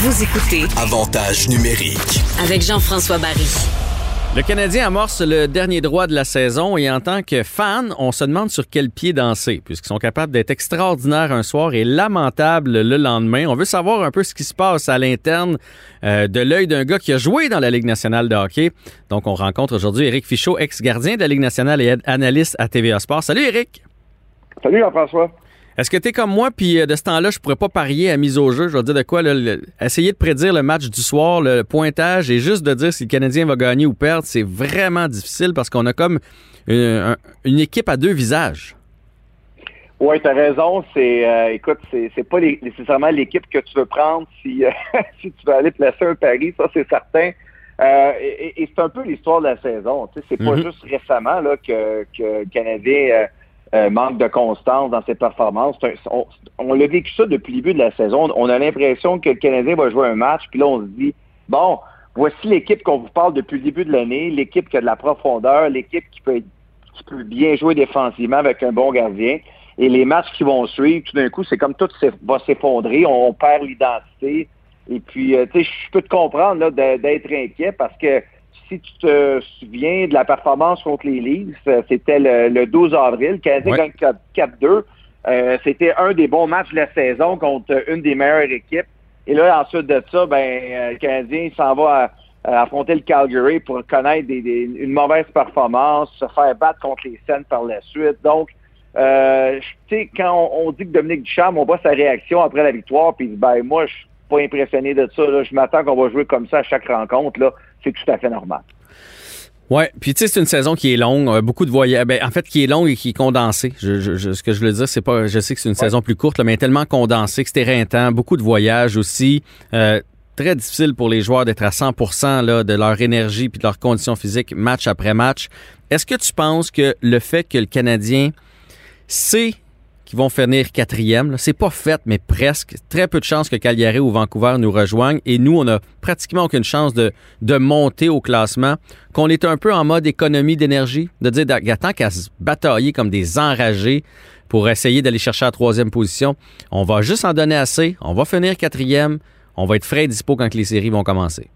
Vous écoutez Avantage numérique. avec Jean-François Barry. Le Canadien amorce le dernier droit de la saison et en tant que fan, on se demande sur quel pied danser, puisqu'ils sont capables d'être extraordinaires un soir et lamentables le lendemain. On veut savoir un peu ce qui se passe à l'interne euh, de l'œil d'un gars qui a joué dans la Ligue nationale de hockey. Donc, on rencontre aujourd'hui Éric Fichaud, ex-gardien de la Ligue nationale et analyste à TVA Sport. Salut Éric! Salut Jean-François. Est-ce que t'es comme moi, puis euh, de ce temps-là, je pourrais pas parier à mise au jeu? Je vais te dire de quoi, là, le- essayer de prédire le match du soir, le pointage, et juste de dire si le Canadien va gagner ou perdre, c'est vraiment difficile parce qu'on a comme une, un- une équipe à deux visages. Oui, tu as raison. C'est euh, écoute, c'est, c'est pas les- nécessairement l'équipe que tu veux prendre si, euh, si tu veux aller placer un pari, ça c'est certain. Euh, et, c'est un peu l'histoire de la saison. Tu sais, c'est pas Mhm. juste récemment là, que, que le Canadien euh, manque de constance dans ses performances. On, on l'a vécu ça depuis le début de la saison. On a l'impression que le Canadien va jouer un match, puis là on se dit bon, voici l'équipe qu'on vous parle depuis le début de l'année, l'équipe qui a de la profondeur, l'équipe qui peut être qui peut bien jouer défensivement avec un bon gardien. Et les matchs qui vont suivre, tout d'un coup, c'est comme tout va s'effondrer, on, perd l'identité. Et puis, euh, tu sais, je peux te comprendre d'être inquiet parce que si tu te souviens de la performance contre les Leafs, euh, c'était le, le 12 avril, Canadien Ouais. gagne 4 4-2. Euh, c'était un des bons matchs de la saison contre une des meilleures équipes. Et là, ensuite de ça, ben, euh, le Canadien s'en va à, à affronter le Calgary pour connaître des- des- une mauvaise performance, se faire battre contre les Sens par la suite. Donc, euh, tu sais, quand on, on dit que Dominique Ducharme, on voit sa réaction après la victoire, puis ben, moi, je suis pas impressionné de ça. là. Je m'attends qu'on va jouer comme ça à chaque rencontre. Là. C'est tout à fait normal. Ouais, puis tu sais, c'est une saison qui est longue, euh, beaucoup de voyages. Ben, en fait, qui est longue et qui est condensée. Je, je- je- ce que je veux dire, c'est pas. Je sais que c'est une saison plus courte, là, mais tellement condensée que c'est éreintant. Beaucoup de voyages aussi. Euh, très difficile pour les joueurs d'être à 100 là, de leur énergie puis de leurs conditions physiques match après match. Est-ce que tu penses que le fait que le Canadien sait qu'ils vont finir quatrième, c'est pas fait, mais presque. Très peu de chances que Calgary ou Vancouver nous rejoignent. Et nous, on a pratiquement aucune chance de, monter au classement. Qu'on est un peu en mode économie d'énergie, de dire, tant qu'à se batailler comme des enragés pour essayer d'aller chercher la troisième position, on va juste en donner assez, on va finir quatrième, on va être frais et dispo quand les séries vont commencer.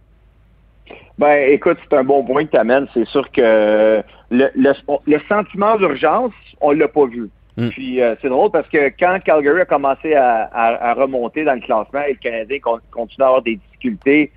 Ben, écoute, c'est un bon point que tu amènes. C'est sûr que le, sentiment d'urgence, on l'a pas vu. Mm. Puis euh, c'est drôle parce que quand Calgary a commencé à, à- à remonter dans le classement et le Canadien con- continue à avoir des difficultés,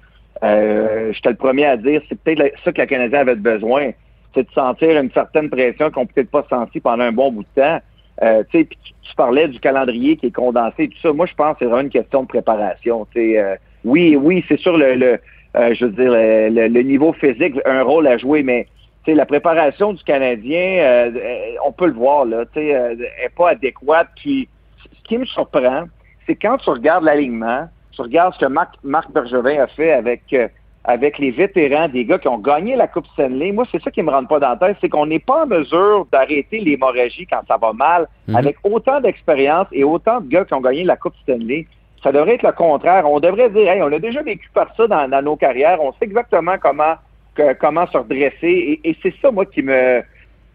euh, j'étais le premier à dire c'est peut-être ça que le Canadien avait besoin, c'est de sentir une certaine pression qu'on peut-être pas senti pendant un bon bout de temps. Euh, tu tu, parlais du calendrier qui est condensé et tout ça. Moi, je pense que c'est vraiment une question de préparation. Euh, oui, oui, c'est sûr le, le euh, je veux dire le, le- le niveau physique a un rôle à jouer, mais la préparation du Canadien, euh, euh, on peut le voir là, tu euh, est pas adéquate. Puis, ce qui me surprend, c'est quand tu regardes l'alignement, tu regardes ce que Marc, Marc Bergevin a fait avec euh, avec les vétérans, des gars qui ont gagné la Coupe Stanley. Moi, c'est ça qui me rentre pas dans la tête, c'est qu'on n'est pas en mesure d'arrêter l'hémorragie quand ça va mal, Mhm. avec autant d'expérience et autant de gars qui ont gagné la Coupe Stanley. Ça devrait être le contraire. On devrait dire, hey, on a déjà vécu par ça dans, dans nos carrières. On sait exactement comment comment se redresser. Et, c'est ça, moi, qui me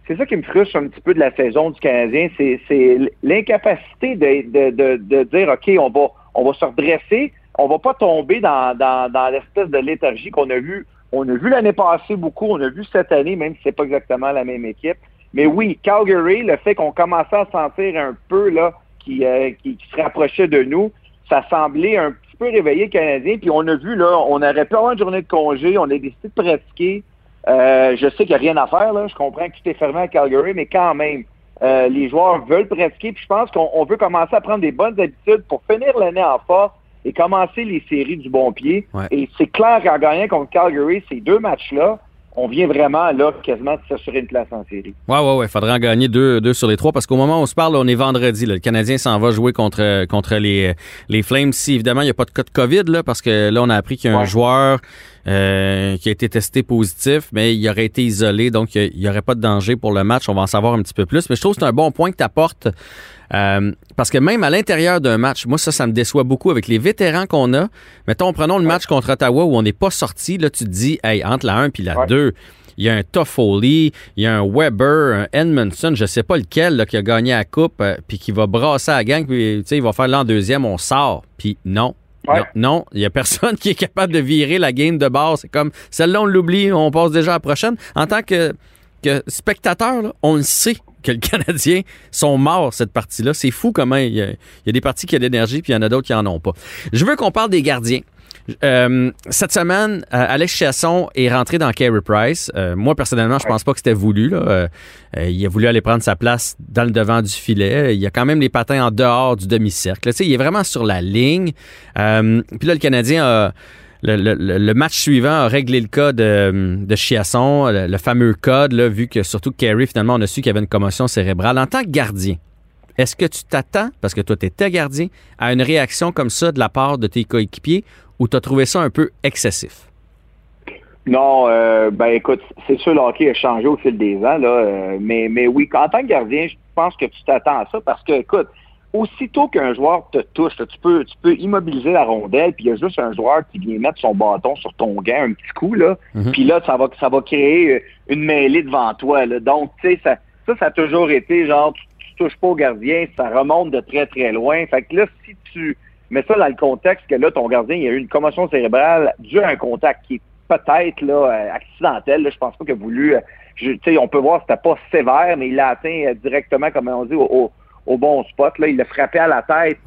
c'est ça qui me frustre un petit peu de la saison du Canadien, c'est l'incapacité de, de, de, dire OK, on va on va se redresser, on va pas tomber dans, dans, l'espèce de léthargie qu'on a vu. On a vu l'année passée beaucoup, on a vu cette année, même si c'est pas exactement la même équipe. Mais oui, Calgary, le fait qu'on commençait à sentir un peu là qui, euh, qui, se rapprochait de nous, ça semblait un peu réveiller le Canadien. Puis on a vu là, on aurait pu avoir une journée de congé, on a décidé de pratiquer. Euh, je sais qu'il n'y a rien à faire, là. Je comprends que tout est fermé à Calgary, mais quand même, euh, les joueurs veulent pratiquer. Puis je pense qu'on on veut commencer à prendre des bonnes habitudes pour finir l'année en force et commencer les séries du bon pied. Ouais. Et c'est clair qu'en gagnant contre Calgary, ces deux matchs-là, on vient vraiment là quasiment de s'assurer une place en série. Ouais, ouais, ouais. Faudrait en gagner deux, deux sur les trois parce qu'au moment où on se parle, on est vendredi. là. Le Canadien s'en va jouer contre, contre les, les Flames. Si évidemment il n'y a pas de cas de COVID, là, parce que là, on a appris qu'il y a un joueur euh, qui a été testé positif, mais il aurait été isolé, donc il n'y aurait pas de danger pour le match. On va en savoir un petit peu plus. Mais je trouve que c'est un bon point que tu apportes. Euh, parce que même à l'intérieur d'un match, moi, ça, ça me déçoit beaucoup avec les vétérans qu'on a. Mettons, prenons le match contre Ottawa où on n'est pas sorti. Là, tu te dis, hey, entre la 1 puis la Ouais. 2, il y a un Toffoli, il y a un Weber, un Edmondson, je sais pas lequel, là, qui a gagné la coupe, euh, puis qui va brasser la gang, puis tu sais, il va faire l'an deuxième, on sort. Puis non, Non, il n'y a personne qui est capable de virer la game de base. C'est comme celle-là, on l'oublie, on passe déjà à la prochaine. En tant que, que spectateur, on le sait que le Canadien sont morts cette partie-là. C'est fou comment il y, a, des parties qui ont de l'énergie, puis il y en a d'autres qui n'en ont pas. Je veux qu'on parle des gardiens. Euh, cette semaine, euh, Alex Chasson est rentré dans Carey Price. Euh, moi, personnellement, je pense pas que c'était voulu. il a voulu aller prendre sa place dans le devant du filet. Il y a quand même les patins en dehors du demi-cercle. il est vraiment sur la ligne. puis là, le Canadien a le, match suivant a réglé le cas de, de Chiasson, le, fameux code, là, vu que surtout Kerry, finalement, on a su qu'il y avait une commotion cérébrale. En tant que gardien, est-ce que tu t'attends, parce que toi, tu étais gardien, à une réaction comme ça de la part de tes coéquipiers ou tu as trouvé ça un peu excessif? Non, euh, ben écoute, c'est sûr, le hockey a changé au fil des ans, là, euh, mais, mais oui, en tant que gardien, je pense que tu t'attends à ça parce que, écoute, aussitôt qu'un joueur te touche, tu peux, tu peux immobiliser la rondelle, puis il y a juste un joueur qui vient mettre son bâton sur ton gain, un petit coup, là, mhm. puis là, ça va, ça va créer euh, une mêlée devant toi. Là. Donc, tu sais, ça, ça, ça a toujours été genre, tu, touches pas au gardien, ça remonte de très, très loin. Fait que là, si tu mets ça dans le contexte que là, ton gardien, il y a eu une commotion cérébrale due à un contact qui est peut-être là, euh, accidentel, là, je pense pas qu'il a voulu... Euh, tu sais, on peut voir que c'était pas sévère, mais il l'a atteint directement, comme on dit, au au bon spot. Là. Il l'a frappé à la tête.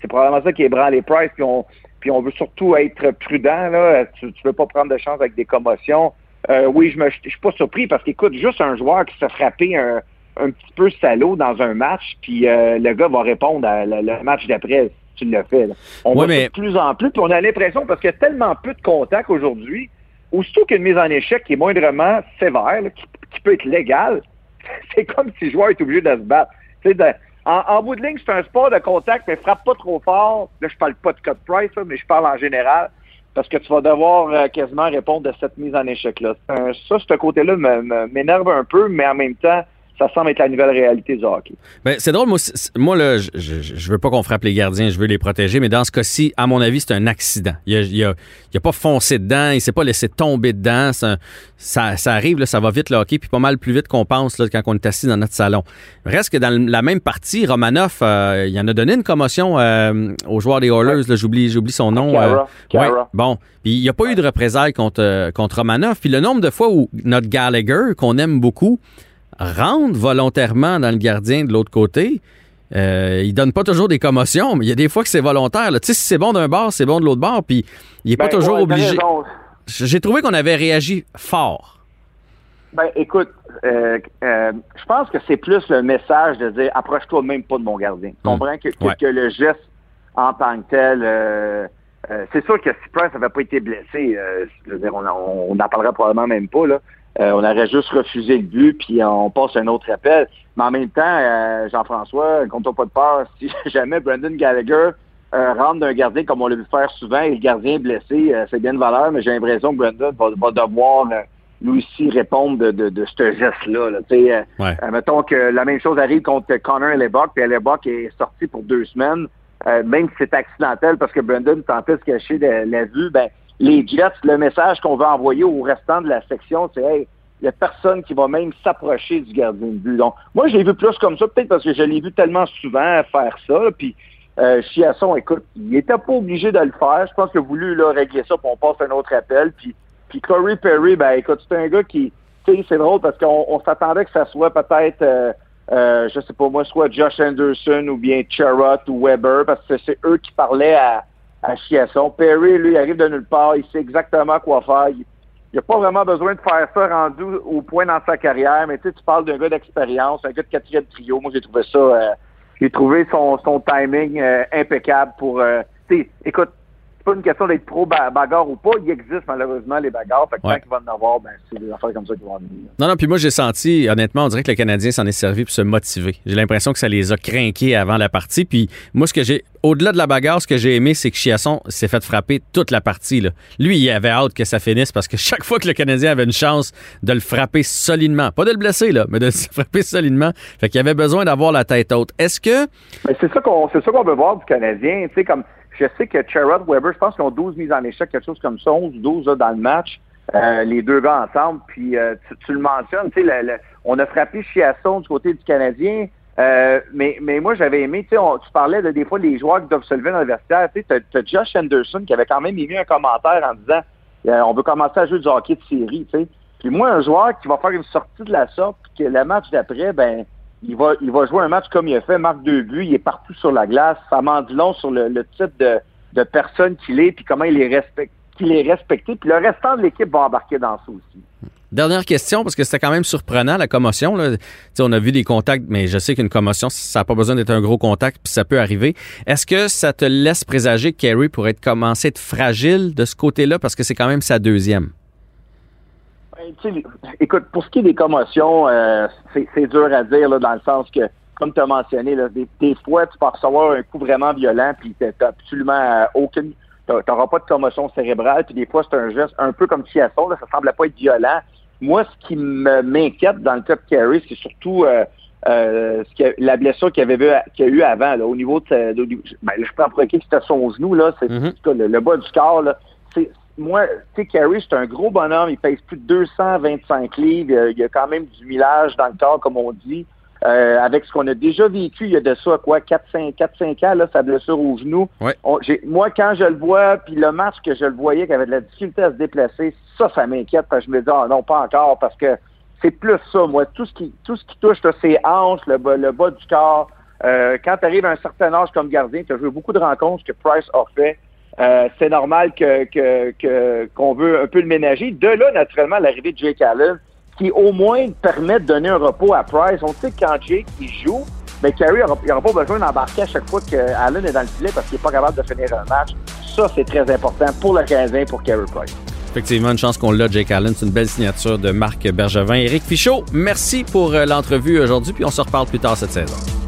C'est probablement ça qui ébranle les Price. Puis on, puis on veut surtout être prudent. Là. Tu ne veux pas prendre de chance avec des commotions. Euh, oui, je ne suis pas surpris parce qu'écoute, juste un joueur qui s'est frappé un, un, petit peu salaud dans un match, puis euh, le gars va répondre à le, match d'après tu le fais. On voit de plus en plus, puis on a l'impression, parce qu'il y a tellement peu de contacts aujourd'hui, aussitôt qu'une mise en échec qui est moindrement sévère, qui, peut être légale, c'est comme si le joueur est obligé de se battre. En, bout de ligne, c'est un sport de contact, mais frappe pas trop fort. Là, je parle pas de cut price, mais je parle en général. Parce que tu vas devoir euh, quasiment répondre de cette mise en échec-là. ça, ce côté-là m'énerve un peu, mais en même temps, ça semble être la nouvelle réalité du hockey. Ben, c'est drôle, moi, moi là, je, je, veux pas qu'on frappe les gardiens, je veux les protéger, mais dans ce cas-ci, à mon avis, c'est un accident. Il a, il, a, il a, pas foncé dedans, il s'est pas laissé tomber dedans. ça, ça arrive, là, ça va vite le hockey, puis pas mal plus vite qu'on pense là, quand on est assis dans notre salon. Reste que dans la même partie, Romanoff, euh, il en a donné une commotion euh, aux joueurs des Oilers, j'oublie, j'oublie son nom. Cara, euh, bon, puis il n'y a pas eu de représailles contre, contre Romanoff. Puis le nombre de fois où notre Gallagher, qu'on aime beaucoup, rentre volontairement dans le gardien de l'autre côté. Euh, il donne pas toujours des commotions, mais il y a des fois que c'est volontaire. Tu sais, si c'est bon d'un bord, c'est bon de l'autre bord, puis il est pas ben, toujours obligé. J'ai trouvé qu'on avait réagi fort. Ben, écoute, euh, euh, je pense que c'est plus le message de dire approche-toi même pas de mon gardien. Tu comprends hmm. que, le geste en tant que tel, euh, c'est sûr que si Price n'avait pas été blessé, je veux dire, on n'en parlerait probablement même pas, là. Euh, on aurait juste refusé le but, puis on passe un autre appel. Mais en même temps, euh, Jean-François, compte pas de peur, si jamais Brendan Gallagher euh, rentre d'un gardien comme on l'a vu faire souvent et le gardien est blessé, c'est bien de valeur, mais j'ai l'impression que Brendan va, devoir lui aussi répondre de, de, de ce geste-là. Là. mettons que la même chose arrive contre Connor Hellebuck, puis Hellebuck est sorti pour deux semaines, même si c'est accidentel parce que Brendan tentait de se cacher de la vue, ben les Jets, le message qu'on veut envoyer au restant de la section, c'est hey, il n'y a personne qui va même s'approcher du gardien de but. Donc, moi, je l'ai vu plus comme ça, peut-être parce que je l'ai vu tellement souvent faire ça. Puis, euh, Chiasson, écoute, il n'était pas obligé de le faire. Je pense qu'il a voulu là, régler ça, pour on passe un autre appel. Puis, puis Corey Perry, ben écoute, c'est un gars qui, tu sais, c'est drôle parce qu'on s'attendait que ça soit peut-être, euh, euh, je sais pas moi, soit Josh Anderson ou bien Charrot ou Weber, parce que c'est eux qui parlaient à à Chiasson. Perry, lui, arrive de nulle part, il sait exactement quoi faire. Il n'a pas vraiment besoin de faire ça rendu au point dans sa carrière, mais tu sais, tu parles d'un gars d'expérience, un gars de quatrième trio. Moi, j'ai trouvé ça, euh, j'ai trouvé son, son timing euh, impeccable pour, euh, écoute, c'est pas une question d'être pro bagarre ou pas. Il existe malheureusement les bagarres. Fait que tant qu'il va en avoir, ben, c'est des affaires comme ça qui vont venir. Non, non, puis moi j'ai senti, honnêtement, on dirait que le Canadien s'en est servi pour se motiver. J'ai l'impression que ça les a craqués avant la partie. Puis moi, ce que j'ai. Au-delà de la bagarre, ce que j'ai aimé, c'est que Chiasson s'est fait frapper toute la partie. Là. Lui, il avait hâte que ça finisse parce que chaque fois que le Canadien avait une chance de le frapper solidement, pas de le blesser, là, mais de le frapper solidement, fait qu'il avait besoin d'avoir la tête haute. Est-ce que. c'est ça qu'on c'est ça qu'on veut voir du Canadien. Tu sais, comme je sais que Sherrod Weber, je pense qu'ils ont 12 mises en échec, quelque chose comme ça, 11 ou 12 dans le match, euh, les deux gars ensemble. Puis euh, tu, le mentionnes, tu sais, on a frappé Chiasson du côté du Canadien. Euh, mais, moi, j'avais aimé, tu sais, tu parlais de des fois les joueurs qui doivent se lever dans le vestiaire. Tu as, Josh Anderson qui avait quand même émis un commentaire en disant on veut commencer à jouer du hockey de série. Puis moi, un joueur qui va faire une sortie de la sorte, puis que le match d'après, ben, il va, il va jouer un match comme il a fait, marque deux buts, il est partout sur la glace. Ça m'en dit long sur le, type de, personne qu'il est, puis comment il est, est respecté. Puis le restant de l'équipe va embarquer dans ça aussi. Dernière question, parce que c'était quand même surprenant, la commotion. On a vu des contacts, mais je sais qu'une commotion, ça n'a pas besoin d'être un gros contact, puis ça peut arriver. Est-ce que ça te laisse présager que Kerry pourrait être, commencer à être fragile de ce côté-là, parce que c'est quand même sa deuxième? Ben, écoute, pour ce qui est des commotions, euh, c'est dur à dire, là, dans le sens que, comme tu as mentionné, là, des, fois, tu peux recevoir un coup vraiment violent, puis tu absolument euh, aucune... Tu n'auras pas de commotion cérébrale, puis des fois, c'est un geste un peu comme Chiasson, là, ça semble pas être violent, moi, ce qui m'inquiète dans le cas de Carey, c'est surtout euh, euh, la blessure qu'il avait a eu avant, au niveau de, de, ben, je prends pour que c'était son genou, là, c'est mm-hmm. le, bas du corps, là. Moi, tu sais, Carey, c'est un gros bonhomme, il pèse plus de 225 livres, il y a quand même du millage dans le corps, comme on dit. Euh, avec ce qu'on a déjà vécu, il y a de ça, quoi, 4-5 ans, là, sa blessure au genou. moi, quand je le vois, puis le match que je le voyais, qui avait de la difficulté à se déplacer, ça, ça m'inquiète, parce que je me dis, oh, non, pas encore, parce que c'est plus ça, moi. Tout ce qui, tout ce qui touche, c'est hanches, le bas, le bas du corps. Euh, quand tu arrives à un certain âge comme gardien, tu as joué beaucoup de rencontres que Price a fait. Euh, c'est normal que, que, qu'on veut un peu le ménager. De là, naturellement, l'arrivée de Jake Allen, qui au moins permet de donner un repos à Price. On sait que quand Jake il joue, mais Carey n'aura pas besoin d'embarquer à chaque fois que Allen est dans le filet parce qu'il n'est pas capable de finir un match. Ça, c'est très important pour le Canadien, pour Carey Price. Effectivement, une chance qu'on l'a, Jake Allen. C'est une belle signature de Marc Bergevin. Éric Fichaud, merci pour euh, l'entrevue aujourd'hui, puis on se reparle plus tard cette saison.